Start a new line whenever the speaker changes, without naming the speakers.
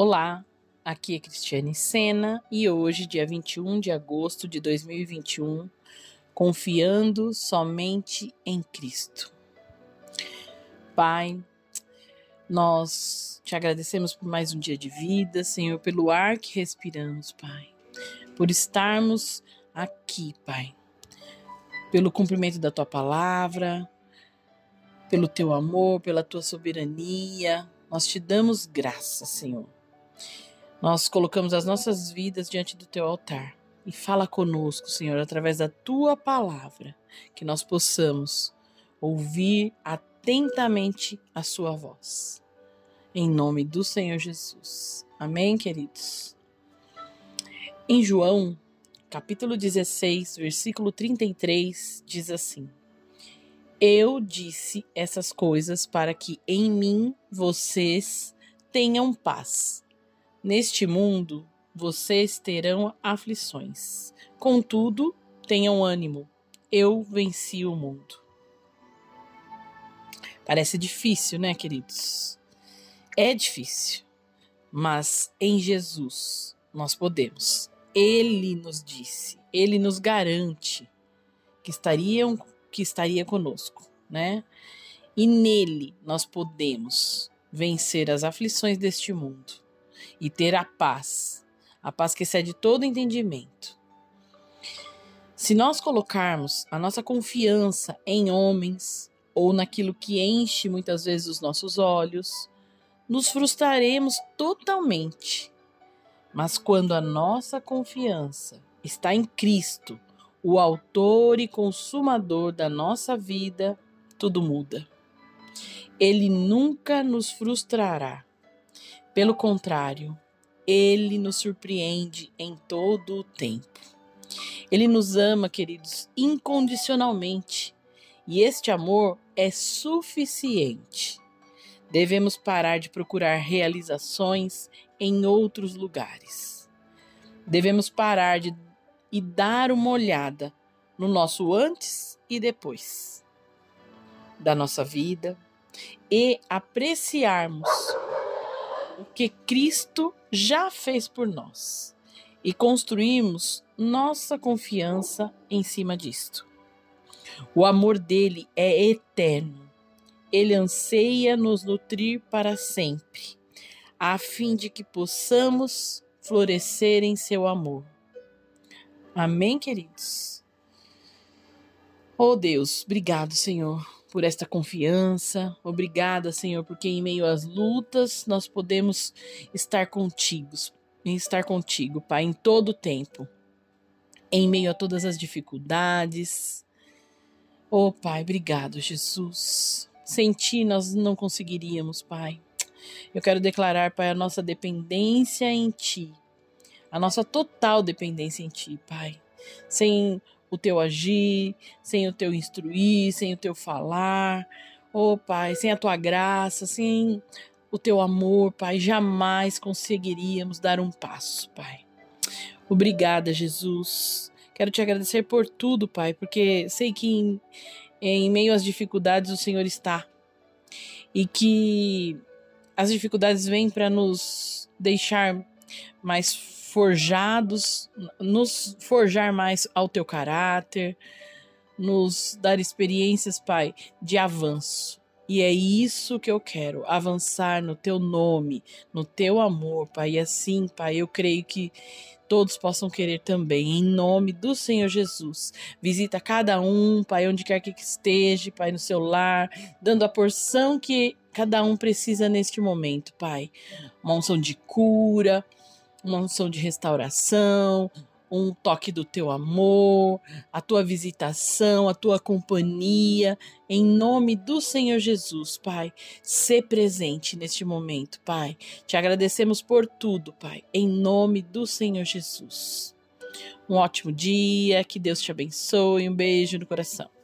Olá, aqui é Cristiane Sena e hoje, dia 21 de agosto de 2021, confiando somente em Cristo. Pai, nós te agradecemos por mais um dia de vida, Senhor, pelo ar que respiramos, Pai, por estarmos aqui, Pai, pelo cumprimento da tua palavra, pelo teu amor, pela tua soberania. Nós te damos graça, Senhor nós colocamos as nossas vidas diante do teu altar e fala conosco, Senhor, através da tua palavra, que nós possamos ouvir atentamente a sua voz. Em nome do Senhor Jesus. Amém, queridos. Em João, capítulo 16, versículo 33, diz assim: Eu disse essas coisas para que em mim vocês tenham paz. Neste mundo vocês terão aflições. Contudo, tenham ânimo. Eu venci o mundo. Parece difícil, né, queridos? É difícil, mas em Jesus nós podemos. Ele nos disse, ele nos garante que estariam que estaria conosco, né? E nele nós podemos vencer as aflições deste mundo e ter a paz, a paz que excede todo entendimento. Se nós colocarmos a nossa confiança em homens ou naquilo que enche muitas vezes os nossos olhos, nos frustraremos totalmente. Mas quando a nossa confiança está em Cristo, o Autor e Consumador da nossa vida, tudo muda. Ele nunca nos frustrará. Pelo contrário, ele nos surpreende em todo o tempo. Ele nos ama, queridos, incondicionalmente. E este amor é suficiente. Devemos parar de procurar realizações em outros lugares. Devemos parar de e dar uma olhada no nosso antes e depois da nossa vida e apreciarmos o que Cristo já fez por nós e construímos nossa confiança em cima disto. O amor dele é eterno. Ele anseia nos nutrir para sempre, a fim de que possamos florescer em seu amor. Amém, queridos? Oh Deus, obrigado, Senhor, por esta confiança. Obrigada, Senhor, porque em meio às lutas nós podemos estar contigo, estar contigo, Pai, em todo o tempo. Em meio a todas as dificuldades. Oh, Pai, obrigado, Jesus. Sem ti nós não conseguiríamos, Pai. Eu quero declarar, Pai, a nossa dependência em ti. A nossa total dependência em ti, Pai. Sem o teu agir, sem o teu instruir, sem o teu falar. Oh, Pai, sem a tua graça, sem o teu amor, Pai, jamais conseguiríamos dar um passo, Pai. Obrigada, Jesus. Quero te agradecer por tudo, Pai, porque sei que em, em meio às dificuldades o Senhor está. E que as dificuldades vêm para nos deixar mais forjados, nos forjar mais ao teu caráter, nos dar experiências, Pai, de avanço. E é isso que eu quero, avançar no teu nome, no teu amor, Pai. E assim, Pai, eu creio que todos possam querer também, em nome do Senhor Jesus. Visita cada um, Pai, onde quer que esteja, Pai, no seu lar, dando a porção que cada um precisa neste momento, Pai. Uma unção de cura, uma unção de restauração, um toque do teu amor, a tua visitação, a tua companhia, em nome do Senhor Jesus, Pai. Ser presente neste momento, Pai. Te agradecemos por tudo, Pai, em nome do Senhor Jesus. Um ótimo dia, que Deus te abençoe, um beijo no coração.